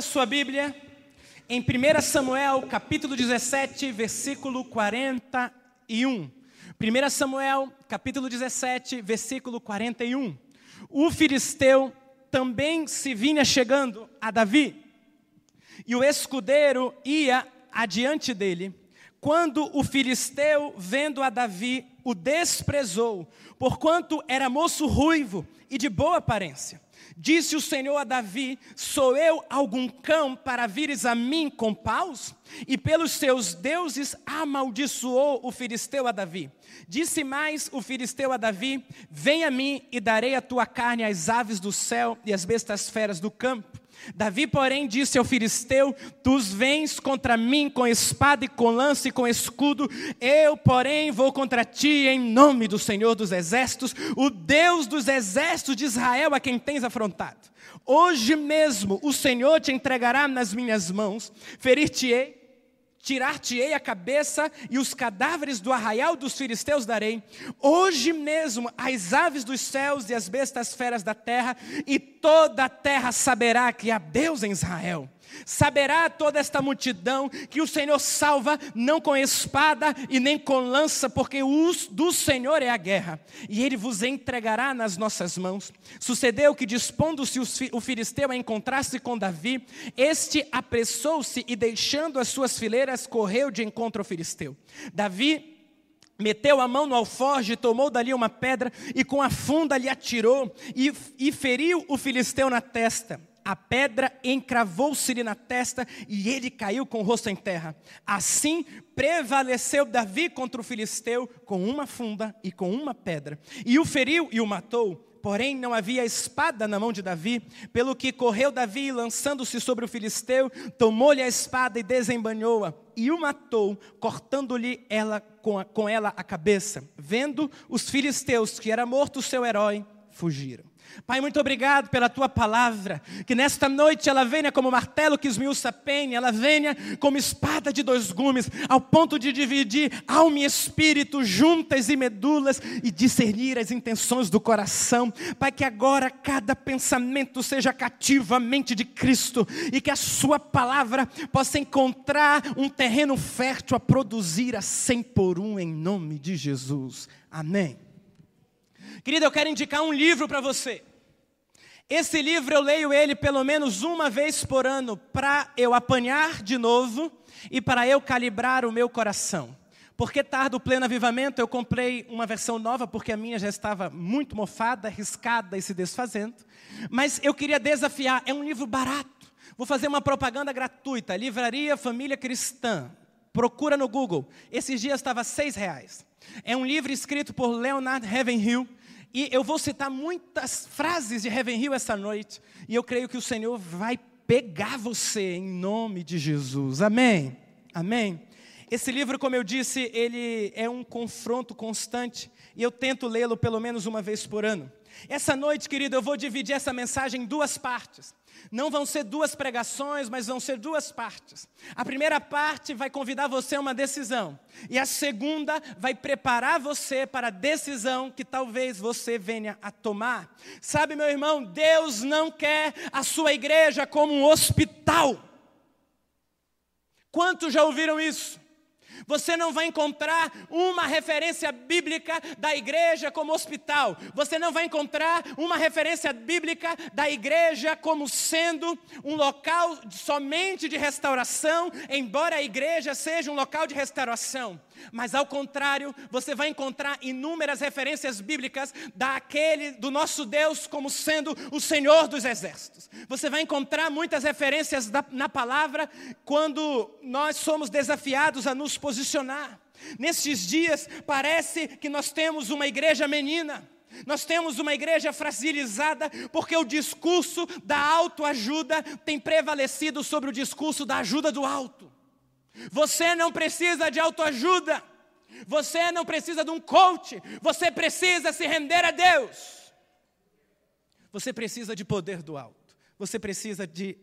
Abra sua Bíblia em 1 Samuel, capítulo 17, versículo 41. 1 Samuel, capítulo 17, versículo 41. O filisteu também se vinha chegando a Davi, e o escudeiro ia adiante dele. Quando o filisteu, vendo a Davi, o desprezou, porquanto era moço ruivo e de boa aparência. Disse o Senhor a Davi: Sou eu algum cão para vires a mim com paus? E pelos seus deuses amaldiçoou o filisteu a Davi. Disse mais o filisteu a Davi: Vem a mim e darei a tua carne às aves do céu e às bestas feras do campo. Davi, porém, disse ao filisteu: Tu vens contra mim com espada e com lança e com escudo, eu, porém, vou contra ti em nome do Senhor dos exércitos, o Deus dos exércitos de Israel a quem tens afrontado. Hoje mesmo o Senhor te entregará nas minhas mãos, ferir-te-ei tirar-te-ei a cabeça e os cadáveres do arraial dos filisteus darei. Hoje mesmo as aves dos céus e as bestas feras da terra, e toda a terra saberá que há Deus em Israel. Saberá toda esta multidão que o Senhor salva não com espada e nem com lança, porque o do Senhor é a guerra, e ele vos entregará nas nossas mãos. Sucedeu que, dispondo-se o filisteu a encontrar-se com Davi, este apressou-se e, deixando as suas fileiras, correu de encontro ao filisteu. Davi meteu a mão no alforje, tomou dali uma pedra e com a funda lhe atirou e, e feriu o filisteu na testa a pedra encravou-se-lhe na testa e ele caiu com o rosto em terra. Assim prevaleceu Davi contra o filisteu com uma funda e com uma pedra. E o feriu e o matou. Porém, não havia espada na mão de Davi, pelo que correu Davi, lançando-se sobre o filisteu, tomou-lhe a espada e desembanhou-a, e o matou, cortando-lhe ela com, a, com ela a cabeça. Vendo os filisteus que era morto o seu herói, fugiram. Pai, muito obrigado pela tua palavra, que nesta noite ela venha como martelo que esmiuça a penha, ela venha como espada de dois gumes, ao ponto de dividir alma e espírito, juntas e medulas, e discernir as intenções do coração. Pai, que agora cada pensamento seja cativo à mente de Cristo, e que a sua palavra possa encontrar um terreno fértil a produzir a cem por um, em nome de Jesus. Amém. Querida, eu quero indicar um livro para você. Esse livro eu leio ele pelo menos uma vez por ano para eu apanhar de novo e para eu calibrar o meu coração. Porque tarde o pleno avivamento, eu comprei uma versão nova porque a minha já estava muito mofada, riscada e se desfazendo. Mas eu queria desafiar, é um livro barato. Vou fazer uma propaganda gratuita, Livraria Família Cristã. Procura no Google. Esses dias estava seis reais. É um livro escrito por Leonard Ravenhill e eu vou citar muitas frases de Heaven Hill essa noite. E eu creio que o Senhor vai pegar você em nome de Jesus. Amém. Amém. Esse livro, como eu disse, ele é um confronto constante. E eu tento lê-lo pelo menos uma vez por ano. Essa noite, querido, eu vou dividir essa mensagem em duas partes. Não vão ser duas pregações, mas vão ser duas partes. A primeira parte vai convidar você a uma decisão, e a segunda vai preparar você para a decisão que talvez você venha a tomar. Sabe, meu irmão, Deus não quer a sua igreja como um hospital. Quantos já ouviram isso? Você não vai encontrar uma referência bíblica da igreja como hospital. Você não vai encontrar uma referência bíblica da igreja como sendo um local somente de restauração, embora a igreja seja um local de restauração. Mas ao contrário, você vai encontrar inúmeras referências bíblicas daquele do nosso Deus como sendo o Senhor dos exércitos. Você vai encontrar muitas referências da, na palavra quando nós somos desafiados a nos posicionar. Nesses dias parece que nós temos uma igreja menina. Nós temos uma igreja fragilizada porque o discurso da autoajuda tem prevalecido sobre o discurso da ajuda do alto. Você não precisa de autoajuda. Você não precisa de um coach. Você precisa se render a Deus. Você precisa de poder do alto. Você precisa de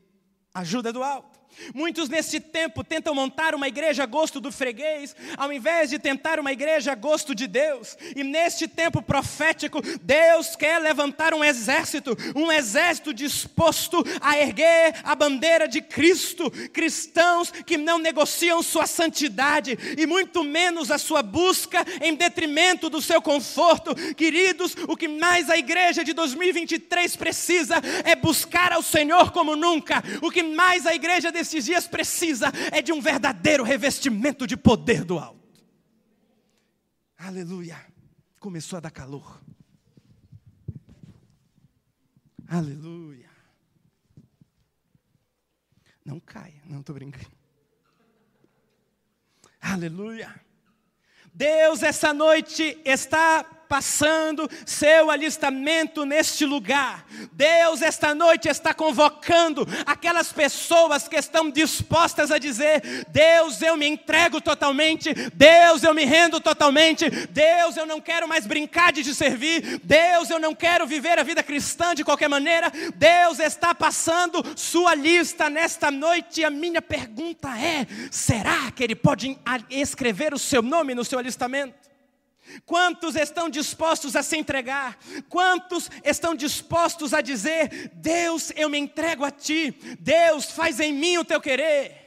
ajuda do alto. Muitos neste tempo tentam montar uma igreja a gosto do freguês, ao invés de tentar uma igreja a gosto de Deus. E neste tempo profético, Deus quer levantar um exército, um exército disposto a erguer a bandeira de Cristo, cristãos que não negociam sua santidade e muito menos a sua busca em detrimento do seu conforto. Queridos, o que mais a igreja de 2023 precisa é buscar ao Senhor como nunca. O que mais a igreja desse nesses dias precisa é de um verdadeiro revestimento de poder do alto. Aleluia. Começou a dar calor. Aleluia. Não caia, não estou brincando. Aleluia. Deus essa noite está passando seu alistamento neste lugar. Deus, esta noite, está convocando aquelas pessoas que estão dispostas a dizer: Deus, eu me entrego totalmente, Deus, eu me rendo totalmente, Deus, eu não quero mais brincar de te servir, Deus, eu não quero viver a vida cristã de qualquer maneira. Deus está passando sua lista nesta noite e a minha pergunta é: será que Ele pode escrever o seu nome no seu alistamento? Quantos estão dispostos a se entregar? Quantos estão dispostos a dizer: Deus, eu me entrego a Ti, Deus, faz em mim o Teu querer?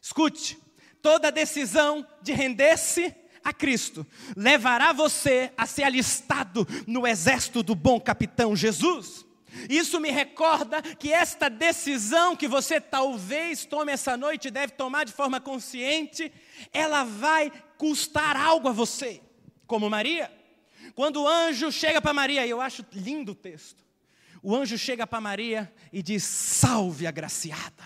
Escute, toda decisão de render-se a Cristo levará você a ser alistado no exército do bom capitão Jesus. Isso me recorda que esta decisão que você talvez tome essa noite, deve tomar de forma consciente, ela vai custar algo a você, como Maria. Quando o anjo chega para Maria, e eu acho lindo o texto. O anjo chega para Maria e diz: Salve agraciada.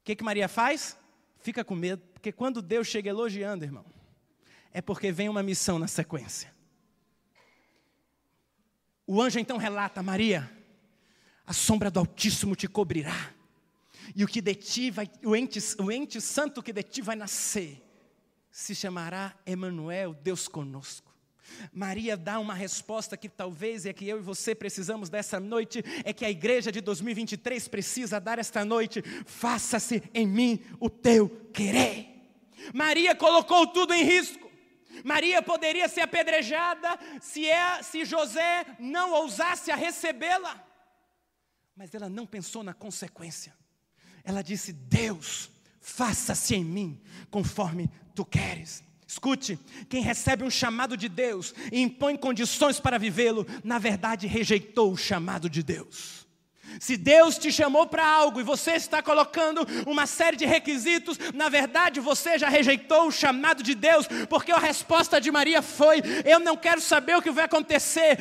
O que, que Maria faz? Fica com medo, porque quando Deus chega elogiando, irmão, é porque vem uma missão na sequência. O anjo então relata: Maria, a sombra do Altíssimo te cobrirá, e o que de vai, o ente, o ente santo que de ti vai nascer, se chamará Emanuel, Deus conosco. Maria dá uma resposta que talvez é que eu e você precisamos dessa noite, é que a igreja de 2023 precisa dar esta noite. Faça-se em mim o teu querer. Maria colocou tudo em risco. Maria poderia ser apedrejada se, é, se José não ousasse a recebê-la. Mas ela não pensou na consequência. Ela disse: Deus, faça-se em mim conforme tu queres. Escute, quem recebe um chamado de Deus e impõe condições para vivê-lo, na verdade rejeitou o chamado de Deus. Se Deus te chamou para algo e você está colocando uma série de requisitos, na verdade você já rejeitou o chamado de Deus, porque a resposta de Maria foi: Eu não quero saber o que vai acontecer,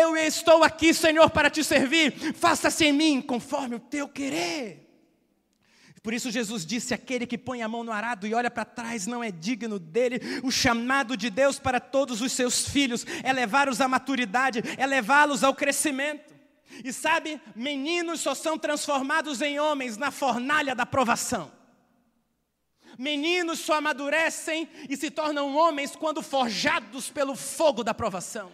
eu estou aqui, Senhor, para te servir, faça-se em mim conforme o teu querer. Por isso Jesus disse: aquele que põe a mão no arado e olha para trás não é digno dele. O chamado de Deus para todos os seus filhos é levá-los à maturidade, é levá-los ao crescimento. E sabe, meninos só são transformados em homens na fornalha da provação. Meninos só amadurecem e se tornam homens quando forjados pelo fogo da provação.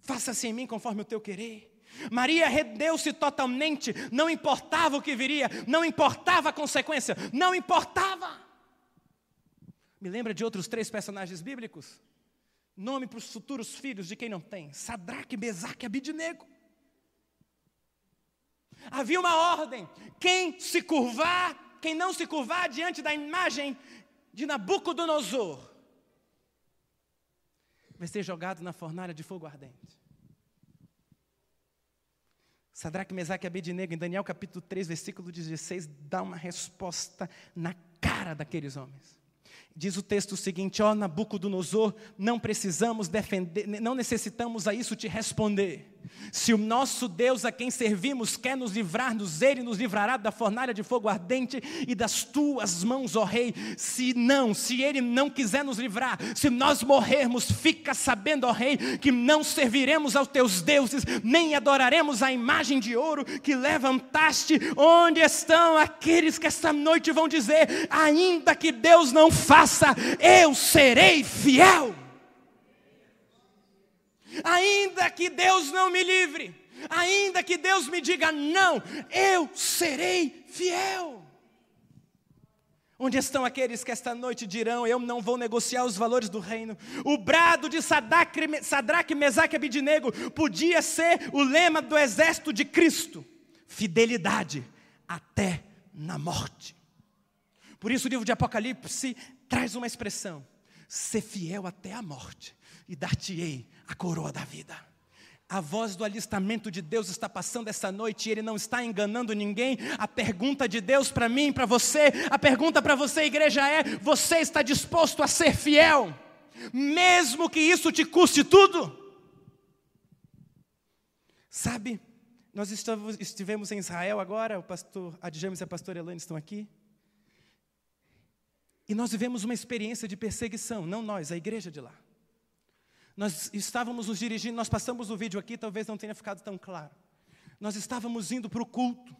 Faça-se em mim conforme o teu querer. Maria rendeu-se totalmente, não importava o que viria, não importava a consequência, não importava. Me lembra de outros três personagens bíblicos? Nome para os futuros filhos de quem não tem: Sadraque, Besaque e Abidnego. Havia uma ordem: quem se curvar, quem não se curvar diante da imagem de Nabucodonosor, vai ser jogado na fornalha de fogo ardente. Sadraque, Mesaque e Abednego, em Daniel capítulo 3, versículo 16, dá uma resposta na cara daqueles homens. Diz o texto seguinte: ó Nabucodonosor, não precisamos defender, não necessitamos a isso te responder. Se o nosso Deus a quem servimos quer nos livrar-nos, Ele nos livrará da fornalha de fogo ardente e das tuas mãos, ó Rei. Se não, se Ele não quiser nos livrar, se nós morrermos, fica sabendo, ó Rei, que não serviremos aos teus deuses, nem adoraremos a imagem de ouro que levantaste. Onde estão aqueles que esta noite vão dizer: ainda que Deus não faça, eu serei fiel? Ainda que Deus não me livre, ainda que Deus me diga não, eu serei fiel. Onde estão aqueles que esta noite dirão: Eu não vou negociar os valores do reino? O brado de Sadraque, Mesaque e Abidinego podia ser o lema do exército de Cristo: fidelidade até na morte. Por isso o livro de Apocalipse traz uma expressão: ser fiel até a morte, e dar-te-ei a coroa da vida. A voz do alistamento de Deus está passando essa noite e Ele não está enganando ninguém. A pergunta de Deus para mim, para você, a pergunta para você, igreja, é: você está disposto a ser fiel, mesmo que isso te custe tudo? Sabe, nós estivemos em Israel agora, o pastor Adjames e a pastora Elane estão aqui. E nós vivemos uma experiência de perseguição, não nós, a igreja de lá. Nós estávamos nos dirigindo, nós passamos o vídeo aqui, talvez não tenha ficado tão claro. Nós estávamos indo para o culto.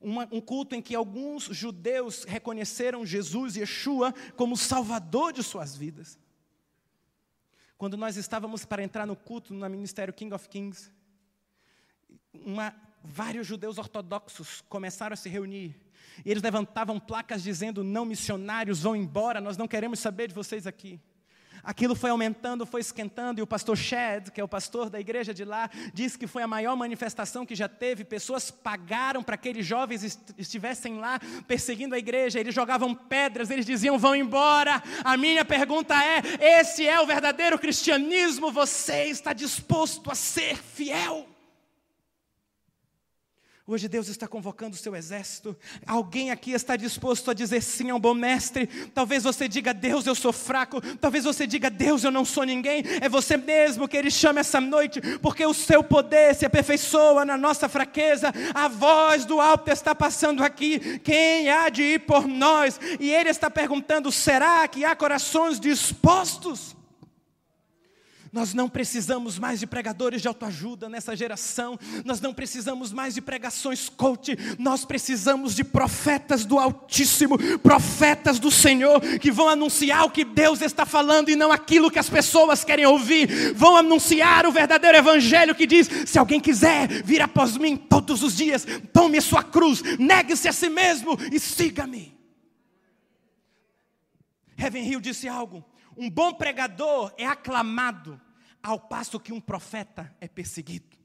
Uma, um culto em que alguns judeus reconheceram Jesus, Yeshua, como salvador de suas vidas. Quando nós estávamos para entrar no culto no ministério King of Kings, uma, vários judeus ortodoxos começaram a se reunir. E eles levantavam placas dizendo: Não missionários, vão embora, nós não queremos saber de vocês aqui. Aquilo foi aumentando, foi esquentando, e o pastor Shed, que é o pastor da igreja de lá, disse que foi a maior manifestação que já teve. Pessoas pagaram para que aqueles jovens estivessem lá perseguindo a igreja, eles jogavam pedras, eles diziam: vão embora. A minha pergunta é: esse é o verdadeiro cristianismo? Você está disposto a ser fiel? Hoje Deus está convocando o seu exército. Alguém aqui está disposto a dizer sim ao bom mestre. Talvez você diga, Deus, eu sou fraco. Talvez você diga, Deus, eu não sou ninguém. É você mesmo que Ele chama essa noite, porque o seu poder se aperfeiçoa na nossa fraqueza. A voz do alto está passando aqui. Quem há de ir por nós? E Ele está perguntando: será que há corações dispostos? Nós não precisamos mais de pregadores de autoajuda nessa geração, nós não precisamos mais de pregações coach, nós precisamos de profetas do Altíssimo, profetas do Senhor, que vão anunciar o que Deus está falando e não aquilo que as pessoas querem ouvir, vão anunciar o verdadeiro Evangelho que diz: se alguém quiser vir após mim todos os dias, tome sua cruz, negue-se a si mesmo e siga-me. Heaven Hill disse algo um bom pregador é aclamado, ao passo que um profeta é perseguido.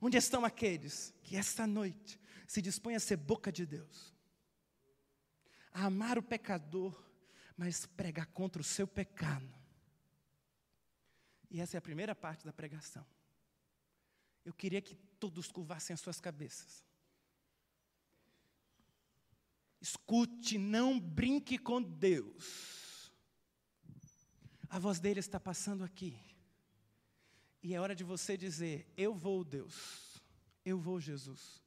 Onde estão aqueles que esta noite se dispõem a ser boca de Deus, a amar o pecador, mas pregar contra o seu pecado? E essa é a primeira parte da pregação. Eu queria que todos curvassem as suas cabeças. Escute, não brinque com Deus. A voz dele está passando aqui. E é hora de você dizer: Eu vou, Deus. Eu vou, Jesus.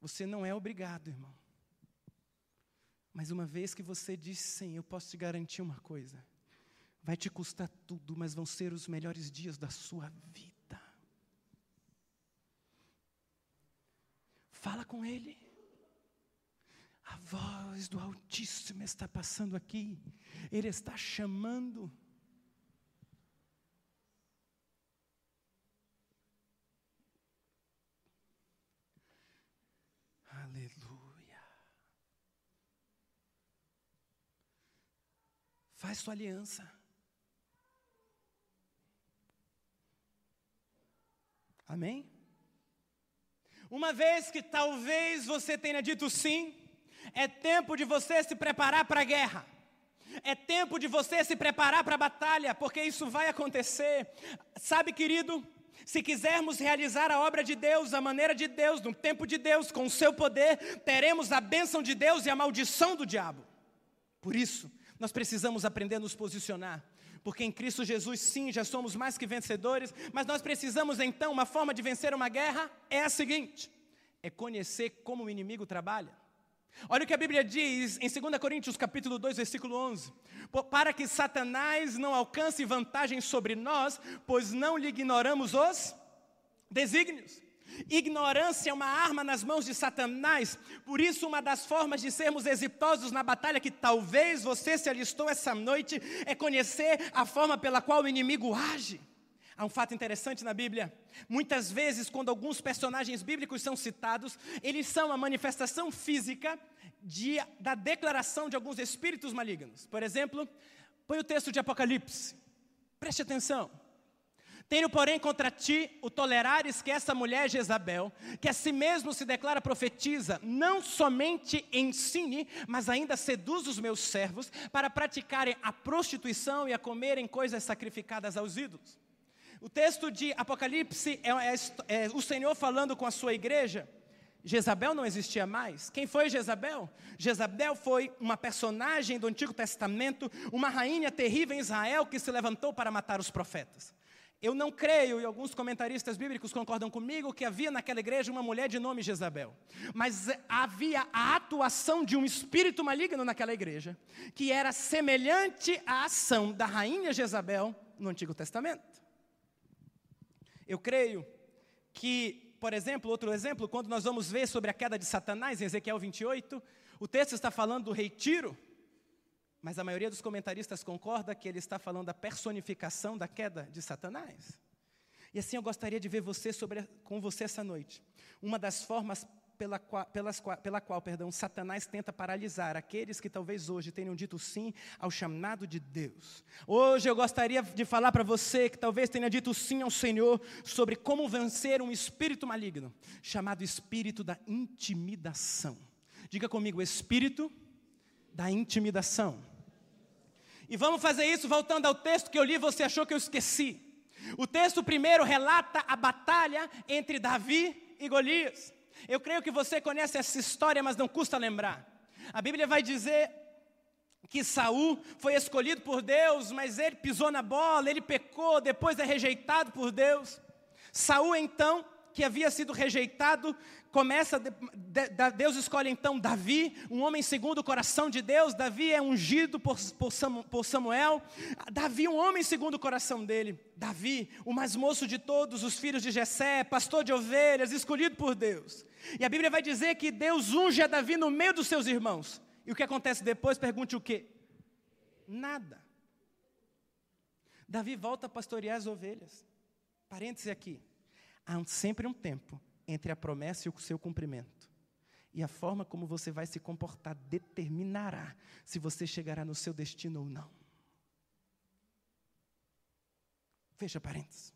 Você não é obrigado, irmão. Mas uma vez que você diz sim, eu posso te garantir uma coisa: vai te custar tudo, mas vão ser os melhores dias da sua vida. Fala com Ele. A voz do Altíssimo está passando aqui, Ele está chamando. Aleluia. Faz sua aliança. Amém? Uma vez que talvez você tenha dito sim, é tempo de você se preparar para a guerra. É tempo de você se preparar para a batalha, porque isso vai acontecer. Sabe, querido, se quisermos realizar a obra de Deus, a maneira de Deus, no tempo de Deus, com o seu poder, teremos a bênção de Deus e a maldição do diabo. Por isso, nós precisamos aprender a nos posicionar. Porque em Cristo Jesus, sim, já somos mais que vencedores, mas nós precisamos então, uma forma de vencer uma guerra é a seguinte: é conhecer como o inimigo trabalha. Olha o que a Bíblia diz em 2 Coríntios capítulo 2, versículo 11. Para que Satanás não alcance vantagem sobre nós, pois não lhe ignoramos os desígnios. Ignorância é uma arma nas mãos de Satanás, por isso, uma das formas de sermos exitosos na batalha que talvez você se alistou essa noite é conhecer a forma pela qual o inimigo age. Há um fato interessante na Bíblia. Muitas vezes, quando alguns personagens bíblicos são citados, eles são a manifestação física de, da declaração de alguns espíritos malignos. Por exemplo, põe o texto de Apocalipse. Preste atenção. Tenho, porém, contra ti o tolerares que essa mulher Jezabel, que a si mesmo se declara profetiza, não somente ensine, mas ainda seduz os meus servos para praticarem a prostituição e a comerem coisas sacrificadas aos ídolos. O texto de Apocalipse é, é, é o Senhor falando com a sua igreja. Jezabel não existia mais. Quem foi Jezabel? Jezabel foi uma personagem do Antigo Testamento, uma rainha terrível em Israel que se levantou para matar os profetas. Eu não creio, e alguns comentaristas bíblicos concordam comigo, que havia naquela igreja uma mulher de nome Jezabel. Mas havia a atuação de um espírito maligno naquela igreja, que era semelhante à ação da rainha Jezabel no Antigo Testamento. Eu creio que, por exemplo, outro exemplo, quando nós vamos ver sobre a queda de Satanás, em Ezequiel 28, o texto está falando do rei Tiro, mas a maioria dos comentaristas concorda que ele está falando da personificação da queda de Satanás. E assim eu gostaria de ver você sobre, com você essa noite. Uma das formas pela qual, pelas, pela qual perdão, Satanás tenta paralisar aqueles que talvez hoje tenham dito sim ao chamado de Deus. Hoje eu gostaria de falar para você que talvez tenha dito sim ao Senhor sobre como vencer um espírito maligno, chamado espírito da intimidação. Diga comigo, espírito da intimidação. E vamos fazer isso voltando ao texto que eu li, você achou que eu esqueci. O texto primeiro relata a batalha entre Davi e Golias. Eu creio que você conhece essa história, mas não custa lembrar. A Bíblia vai dizer que Saul foi escolhido por Deus, mas ele pisou na bola, ele pecou, depois é rejeitado por Deus. Saul então que havia sido rejeitado, começa, de, de, Deus escolhe então Davi, um homem segundo o coração de Deus. Davi é ungido por, por Samuel. Davi, um homem segundo o coração dele. Davi, o mais moço de todos os filhos de Jessé, pastor de ovelhas, escolhido por Deus. E a Bíblia vai dizer que Deus unge a Davi no meio dos seus irmãos. E o que acontece depois? Pergunte o quê? Nada. Davi volta a pastorear as ovelhas. Parêntese aqui há sempre um tempo entre a promessa e o seu cumprimento. E a forma como você vai se comportar determinará se você chegará no seu destino ou não. Fecha parênteses.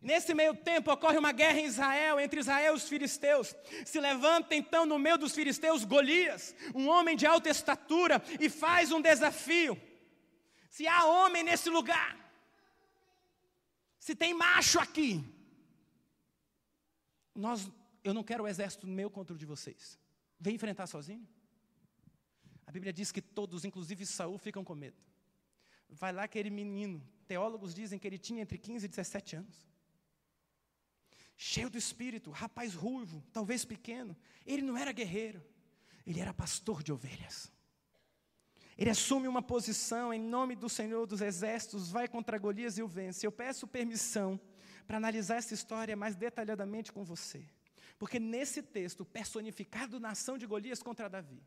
Nesse meio tempo ocorre uma guerra em Israel, entre Israel e os filisteus. Se levanta então no meio dos filisteus Golias, um homem de alta estatura, e faz um desafio. Se há homem nesse lugar, se tem macho aqui, nós, eu não quero o exército meu contra o de vocês. Vem enfrentar sozinho. A Bíblia diz que todos, inclusive Saul, ficam com medo. Vai lá aquele menino, teólogos dizem que ele tinha entre 15 e 17 anos. Cheio do espírito, rapaz ruivo, talvez pequeno. Ele não era guerreiro, ele era pastor de ovelhas. Ele assume uma posição em nome do Senhor dos Exércitos, vai contra Golias e o vence. Eu peço permissão para analisar essa história mais detalhadamente com você. Porque nesse texto, personificado na ação de Golias contra Davi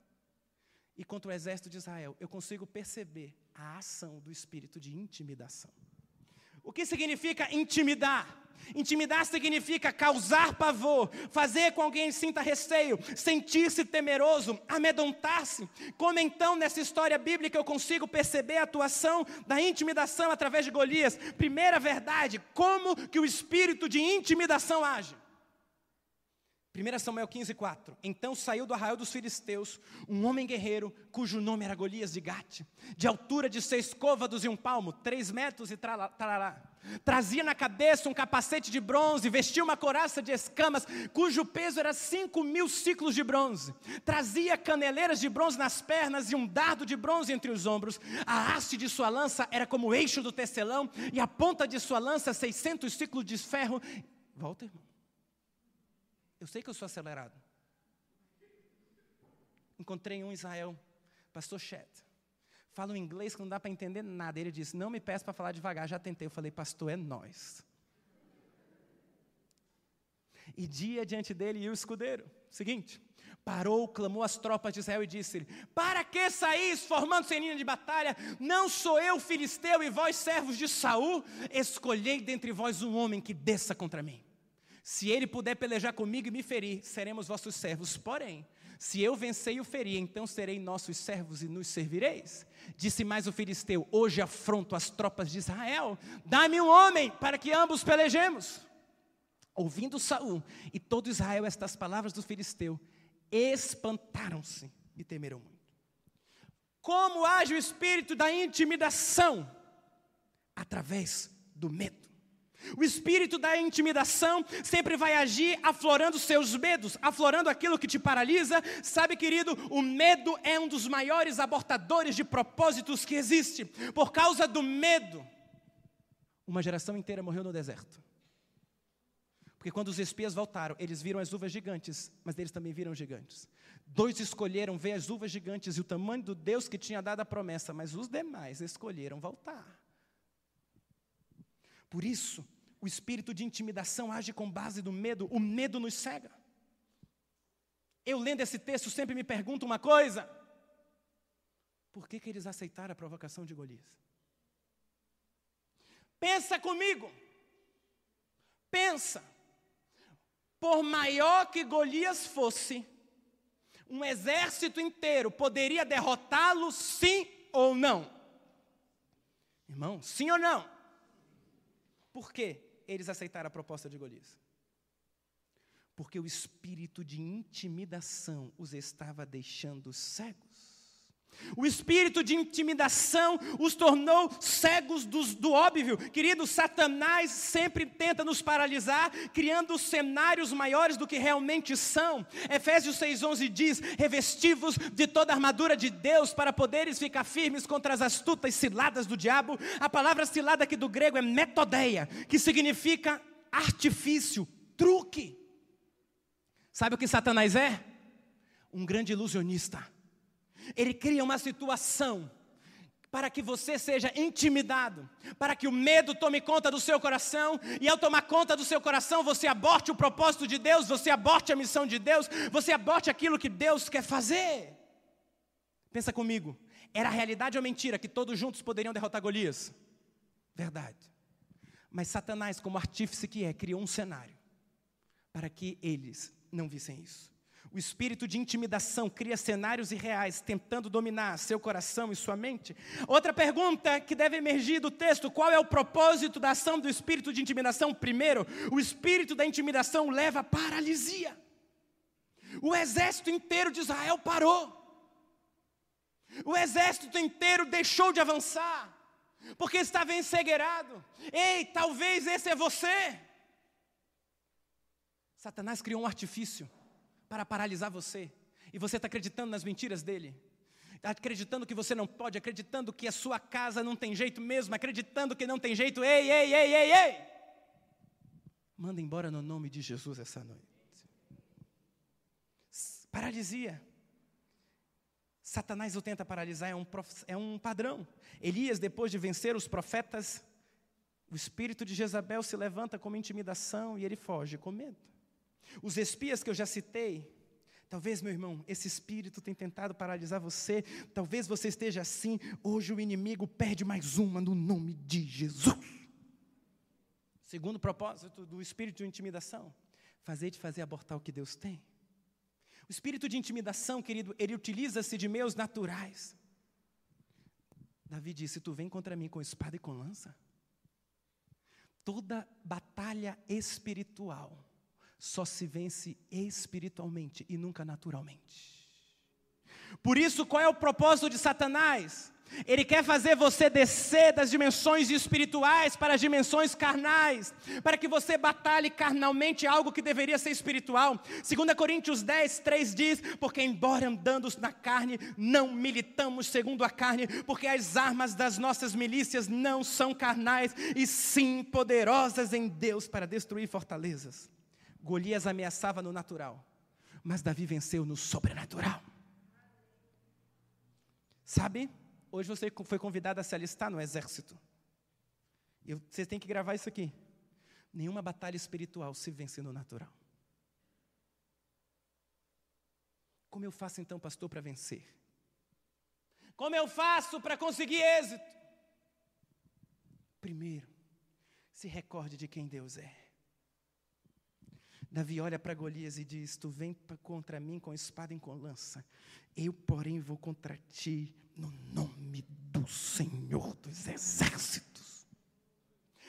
e contra o exército de Israel, eu consigo perceber a ação do espírito de intimidação. O que significa intimidar? Intimidar significa causar pavor, fazer com alguém sinta receio, sentir-se temeroso, amedrontar-se. Como então nessa história bíblica eu consigo perceber a atuação da intimidação através de Golias? Primeira verdade, como que o espírito de intimidação age? 1 Samuel 15, 4. Então saiu do arraial dos filisteus um homem guerreiro, cujo nome era Golias de Gate, de altura de seis côvados e um palmo, três metros e trará. Trazia na cabeça um capacete de bronze, vestia uma coraça de escamas, cujo peso era cinco mil ciclos de bronze. Trazia caneleiras de bronze nas pernas e um dardo de bronze entre os ombros. A haste de sua lança era como o eixo do tecelão, e a ponta de sua lança, seiscentos ciclos de ferro. Volta, irmão. Eu sei que eu sou acelerado. Encontrei um Israel, pastor Chet. Fala um inglês que não dá para entender nada. Ele disse: Não me peça para falar devagar, já tentei. Eu falei, pastor, é nós. E dia diante dele e o escudeiro. Seguinte, parou, clamou às tropas de Israel e disse-lhe: Para que saís formando-se em linha de batalha? Não sou eu filisteu e vós servos de Saul? Escolhei dentre vós um homem que desça contra mim. Se ele puder pelejar comigo e me ferir, seremos vossos servos. Porém, se eu vencer e o ferir, então serei nossos servos e nos servireis. Disse mais o filisteu: Hoje afronto as tropas de Israel. Dá-me um homem para que ambos pelejemos. Ouvindo Saul e todo Israel estas palavras do filisteu, espantaram-se e temeram muito. Como age o espírito da intimidação? Através do medo. O espírito da intimidação sempre vai agir aflorando seus medos, aflorando aquilo que te paralisa. Sabe, querido, o medo é um dos maiores abortadores de propósitos que existe. Por causa do medo, uma geração inteira morreu no deserto. Porque quando os espias voltaram, eles viram as uvas gigantes, mas eles também viram gigantes. Dois escolheram ver as uvas gigantes e o tamanho do Deus que tinha dado a promessa, mas os demais escolheram voltar. Por isso, o espírito de intimidação age com base no medo, o medo nos cega. Eu lendo esse texto sempre me pergunto uma coisa: por que, que eles aceitaram a provocação de Golias? Pensa comigo, pensa, por maior que Golias fosse, um exército inteiro poderia derrotá-lo, sim ou não? Irmão, sim ou não? Por quê? eles aceitaram a proposta de Golias? Porque o espírito de intimidação os estava deixando cegos. O espírito de intimidação os tornou cegos do, do óbvio. Querido, Satanás sempre tenta nos paralisar, criando cenários maiores do que realmente são. Efésios 6,11 diz: revestivos de toda a armadura de Deus para poderes ficar firmes contra as astutas ciladas do diabo. A palavra cilada aqui do grego é metodeia, que significa artifício, truque. Sabe o que Satanás é? Um grande ilusionista ele cria uma situação para que você seja intimidado, para que o medo tome conta do seu coração, e ao tomar conta do seu coração, você aborte o propósito de Deus, você aborte a missão de Deus, você aborte aquilo que Deus quer fazer. Pensa comigo, era realidade ou mentira que todos juntos poderiam derrotar Golias? Verdade. Mas Satanás, como artífice que é, criou um cenário para que eles não vissem isso. O espírito de intimidação cria cenários irreais, tentando dominar seu coração e sua mente. Outra pergunta que deve emergir do texto: qual é o propósito da ação do espírito de intimidação? Primeiro, o espírito da intimidação leva à paralisia. O exército inteiro de Israel parou. O exército inteiro deixou de avançar, porque estava encegueirado. Ei, talvez esse é você. Satanás criou um artifício para paralisar você. E você está acreditando nas mentiras dele. Está acreditando que você não pode, acreditando que a sua casa não tem jeito mesmo, acreditando que não tem jeito. Ei, ei, ei, ei, ei! Manda embora no nome de Jesus essa noite. Paralisia. Satanás o tenta paralisar, é um, é um padrão. Elias, depois de vencer os profetas, o espírito de Jezabel se levanta como intimidação e ele foge com medo. Os espias que eu já citei, talvez, meu irmão, esse espírito tem tentado paralisar você, talvez você esteja assim, hoje o inimigo perde mais uma no nome de Jesus. Segundo propósito do espírito de intimidação, fazer de fazer abortar o que Deus tem. O espírito de intimidação, querido, ele utiliza-se de meios naturais. Davi disse: Tu vem contra mim com espada e com lança? Toda batalha espiritual só se vence espiritualmente e nunca naturalmente. Por isso, qual é o propósito de Satanás? Ele quer fazer você descer das dimensões espirituais para as dimensões carnais, para que você batalhe carnalmente algo que deveria ser espiritual. 2 Coríntios 10, 3 diz: Porque, embora andando na carne, não militamos segundo a carne, porque as armas das nossas milícias não são carnais, e sim poderosas em Deus para destruir fortalezas. Golias ameaçava no natural, mas Davi venceu no sobrenatural. Sabe? Hoje você foi convidado a se alistar no exército. E você tem que gravar isso aqui. Nenhuma batalha espiritual se vence no natural. Como eu faço então, pastor, para vencer? Como eu faço para conseguir êxito? Primeiro, se recorde de quem Deus é. Davi olha para Golias e diz: Tu vem contra mim com espada e com lança, eu, porém, vou contra ti no nome do Senhor dos Exércitos.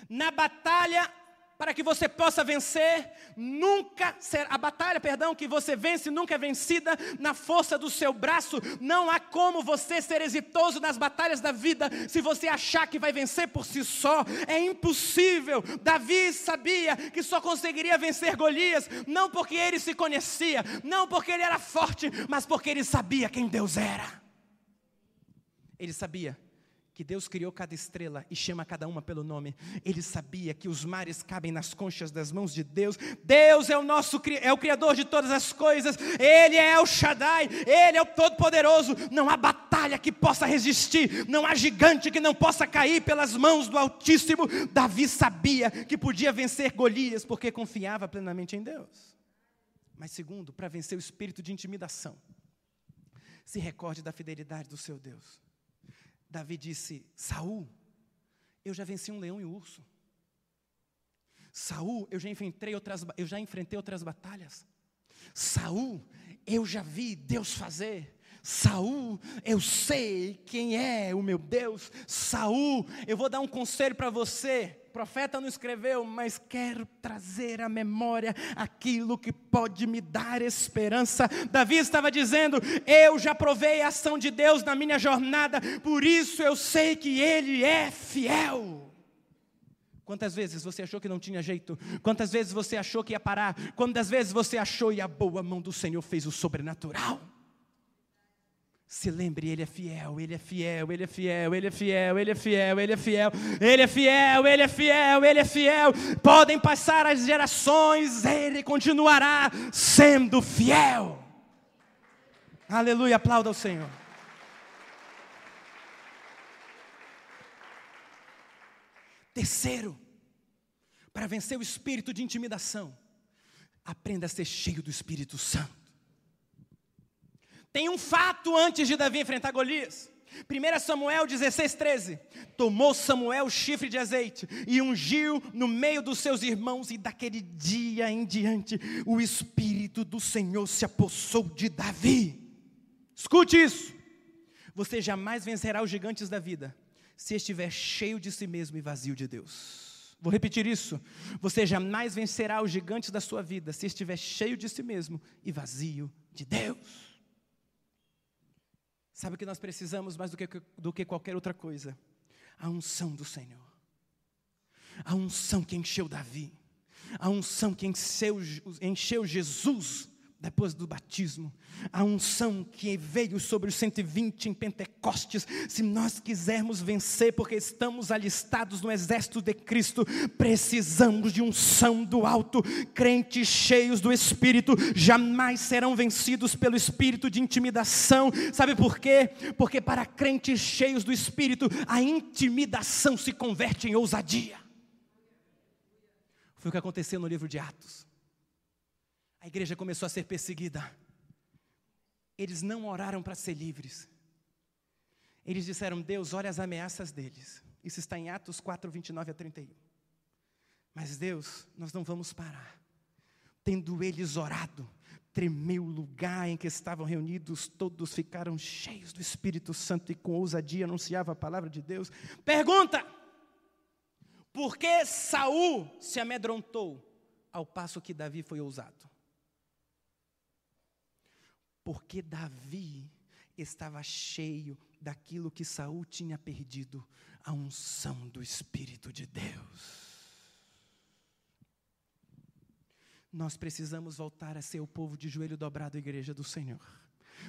Na batalha para que você possa vencer, nunca ser a batalha, perdão, que você vence nunca é vencida na força do seu braço. Não há como você ser exitoso nas batalhas da vida se você achar que vai vencer por si só. É impossível. Davi sabia que só conseguiria vencer Golias, não porque ele se conhecia, não porque ele era forte, mas porque ele sabia quem Deus era. Ele sabia que Deus criou cada estrela e chama cada uma pelo nome. Ele sabia que os mares cabem nas conchas das mãos de Deus. Deus é o nosso é o criador de todas as coisas. Ele é o Shaddai, ele é o todo-poderoso. Não há batalha que possa resistir, não há gigante que não possa cair pelas mãos do Altíssimo. Davi sabia que podia vencer Golias porque confiava plenamente em Deus. Mas segundo, para vencer o espírito de intimidação, se recorde da fidelidade do seu Deus. Davi disse: Saul, eu já venci um leão e um urso. Saul, eu já enfrentei outras, eu já enfrentei outras batalhas. Saul, eu já vi Deus fazer. Saul, eu sei quem é o meu Deus. Saul, eu vou dar um conselho para você profeta não escreveu, mas quero trazer à memória aquilo que pode me dar esperança. Davi estava dizendo: Eu já provei a ação de Deus na minha jornada, por isso eu sei que Ele é fiel. Quantas vezes você achou que não tinha jeito? Quantas vezes você achou que ia parar? Quantas vezes você achou e a boa mão do Senhor fez o sobrenatural? Se lembre, Ele é fiel, Ele é fiel, Ele é fiel, Ele é fiel, Ele é fiel, Ele é fiel, Ele é fiel, Ele é fiel, Ele é fiel. Podem passar as gerações, Ele continuará sendo fiel. Aleluia, aplauda o Senhor. Terceiro, para vencer o espírito de intimidação, aprenda a ser cheio do Espírito Santo. Tem um fato antes de Davi enfrentar Golias. 1 Samuel 16, 13. Tomou Samuel o chifre de azeite e ungiu no meio dos seus irmãos, e daquele dia em diante o Espírito do Senhor se apossou de Davi. Escute isso. Você jamais vencerá os gigantes da vida se estiver cheio de si mesmo e vazio de Deus. Vou repetir isso. Você jamais vencerá os gigantes da sua vida se estiver cheio de si mesmo e vazio de Deus. Sabe o que nós precisamos mais do que, do que qualquer outra coisa? A unção do Senhor. A unção que encheu Davi. A unção que encheu, encheu Jesus depois do batismo, a unção que veio sobre os 120 em Pentecostes, se nós quisermos vencer, porque estamos alistados no exército de Cristo, precisamos de unção do alto. Crentes cheios do Espírito jamais serão vencidos pelo espírito de intimidação. Sabe por quê? Porque para crentes cheios do Espírito, a intimidação se converte em ousadia. Foi o que aconteceu no livro de Atos. A igreja começou a ser perseguida. Eles não oraram para ser livres. Eles disseram: Deus, olha as ameaças deles. Isso está em Atos 4, 29 a 31. Mas Deus, nós não vamos parar. Tendo eles orado, tremeu o lugar em que estavam reunidos, todos ficaram cheios do Espírito Santo e com ousadia anunciava a palavra de Deus. Pergunta: por que Saul se amedrontou ao passo que Davi foi ousado? Porque Davi estava cheio daquilo que Saul tinha perdido, a unção do Espírito de Deus. Nós precisamos voltar a ser o povo de joelho dobrado, igreja do Senhor.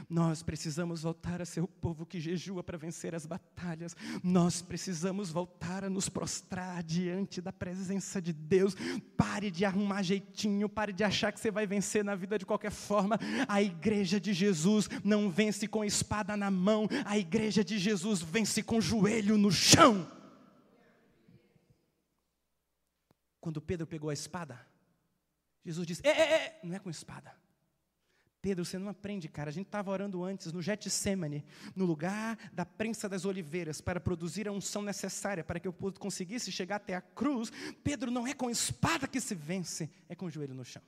Nós precisamos voltar a ser o povo que jejua para vencer as batalhas. Nós precisamos voltar a nos prostrar diante da presença de Deus. Pare de arrumar jeitinho, pare de achar que você vai vencer na vida de qualquer forma. A igreja de Jesus não vence com espada na mão, a igreja de Jesus vence com joelho no chão. Quando Pedro pegou a espada, Jesus disse: é, é, é, não é com espada Pedro, você não aprende, cara. A gente estava orando antes no Getsemane, no lugar da prensa das oliveiras, para produzir a unção necessária para que eu conseguisse chegar até a cruz. Pedro, não é com espada que se vence, é com o joelho no chão.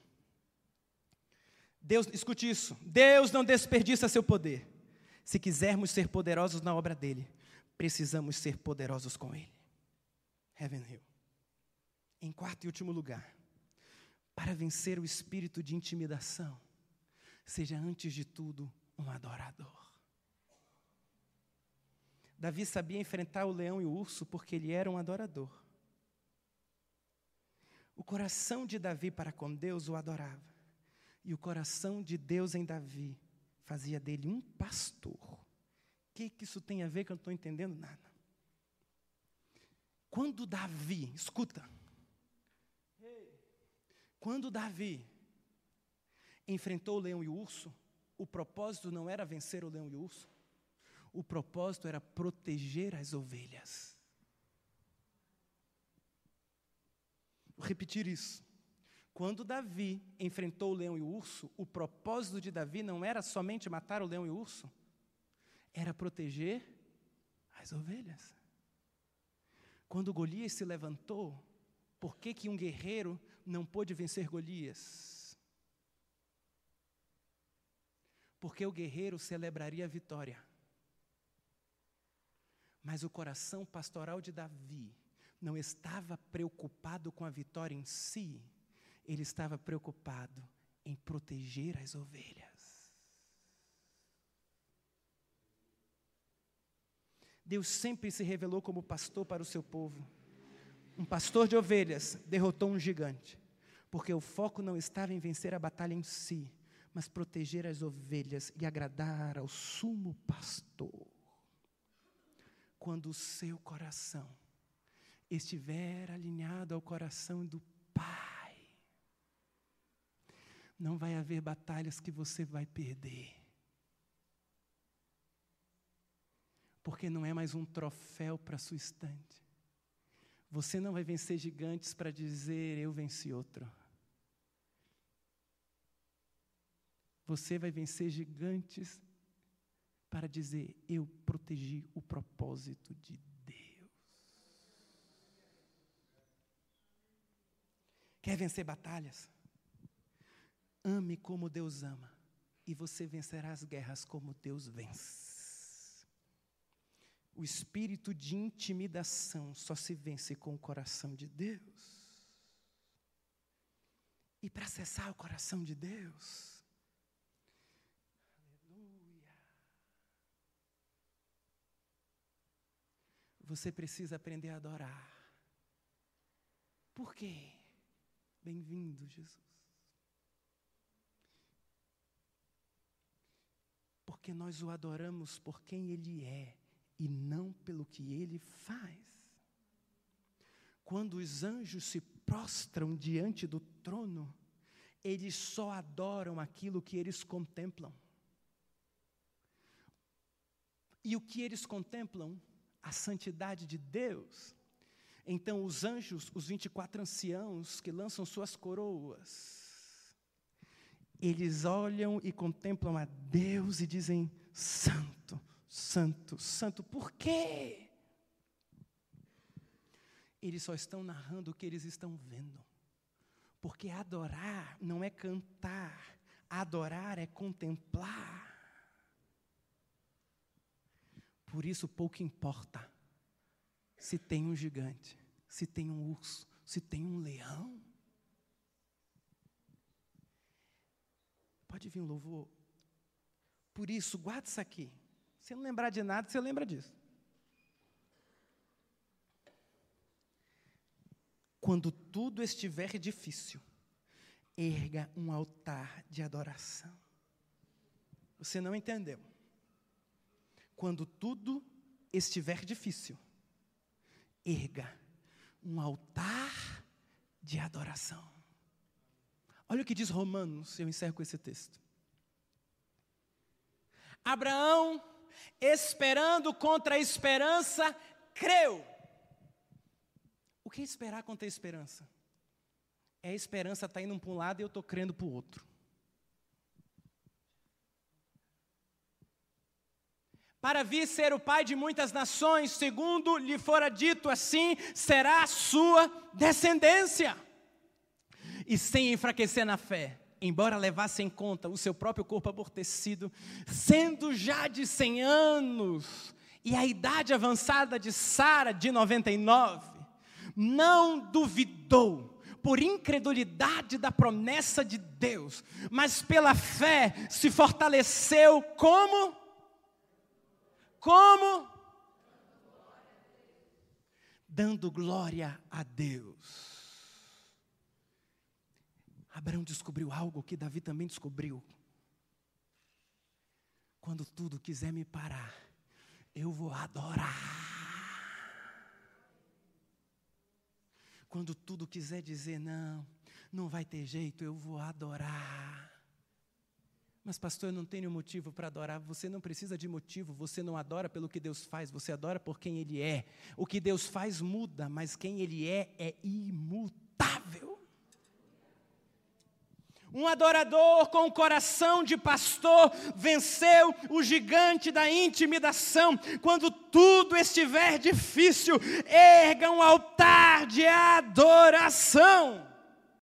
Deus, escute isso. Deus não desperdiça seu poder. Se quisermos ser poderosos na obra dele, precisamos ser poderosos com ele. Heaven Hill. Em quarto e último lugar, para vencer o espírito de intimidação, seja antes de tudo um adorador. Davi sabia enfrentar o leão e o urso porque ele era um adorador. O coração de Davi para com Deus o adorava, e o coração de Deus em Davi fazia dele um pastor. O que, que isso tem a ver que eu não estou entendendo nada? Quando Davi, escuta, quando Davi enfrentou o leão e o urso, o propósito não era vencer o leão e o urso, o propósito era proteger as ovelhas. Vou repetir isso. Quando Davi enfrentou o leão e o urso, o propósito de Davi não era somente matar o leão e o urso, era proteger as ovelhas. Quando Golias se levantou, por que, que um guerreiro não pôde vencer Golias? Porque o guerreiro celebraria a vitória. Mas o coração pastoral de Davi não estava preocupado com a vitória em si, ele estava preocupado em proteger as ovelhas. Deus sempre se revelou como pastor para o seu povo um pastor de ovelhas derrotou um gigante, porque o foco não estava em vencer a batalha em si, mas proteger as ovelhas e agradar ao sumo pastor. Quando o seu coração estiver alinhado ao coração do Pai, não vai haver batalhas que você vai perder. Porque não é mais um troféu para sua estante você não vai vencer gigantes para dizer eu venci outro. Você vai vencer gigantes para dizer eu protegi o propósito de Deus. Quer vencer batalhas? Ame como Deus ama, e você vencerá as guerras como Deus vence. O espírito de intimidação só se vence com o coração de Deus. E para acessar o coração de Deus, você precisa aprender a adorar. Por quê? Bem-vindo, Jesus. Porque nós o adoramos por quem Ele é e não pelo que ele faz. Quando os anjos se prostram diante do trono, eles só adoram aquilo que eles contemplam. E o que eles contemplam? A santidade de Deus. Então, os anjos, os 24 anciãos que lançam suas coroas, eles olham e contemplam a Deus e dizem: Santo, santo, santo. Por quê? Eles só estão narrando o que eles estão vendo. Porque adorar não é cantar, adorar é contemplar. Por isso pouco importa se tem um gigante, se tem um urso, se tem um leão. Pode vir louvor. Por isso, guarda isso aqui. Se não lembrar de nada, você lembra disso. Quando tudo estiver difícil, erga um altar de adoração. Você não entendeu? Quando tudo estiver difícil, erga um altar de adoração. Olha o que diz Romanos, eu encerro com esse texto. Abraão esperando contra a esperança, creu. O que é esperar contra a esperança? É a esperança estar tá indo para um lado e eu estou crendo para o outro. Para vir ser o pai de muitas nações, segundo lhe fora dito assim, será a sua descendência. E sem enfraquecer na fé, embora levasse em conta o seu próprio corpo abortecido, sendo já de 100 anos, e a idade avançada de Sara de 99, não duvidou por incredulidade da promessa de Deus, mas pela fé se fortaleceu como como? Dando glória a Deus. Abraão descobriu algo que Davi também descobriu. Quando tudo quiser me parar, eu vou adorar. Quando tudo quiser dizer não, não vai ter jeito, eu vou adorar. Mas, pastor, eu não tenho motivo para adorar. Você não precisa de motivo. Você não adora pelo que Deus faz, você adora por quem Ele é. O que Deus faz muda, mas quem Ele é é imutável. Um adorador com o coração de pastor venceu o gigante da intimidação. Quando tudo estiver difícil, erga um altar de adoração.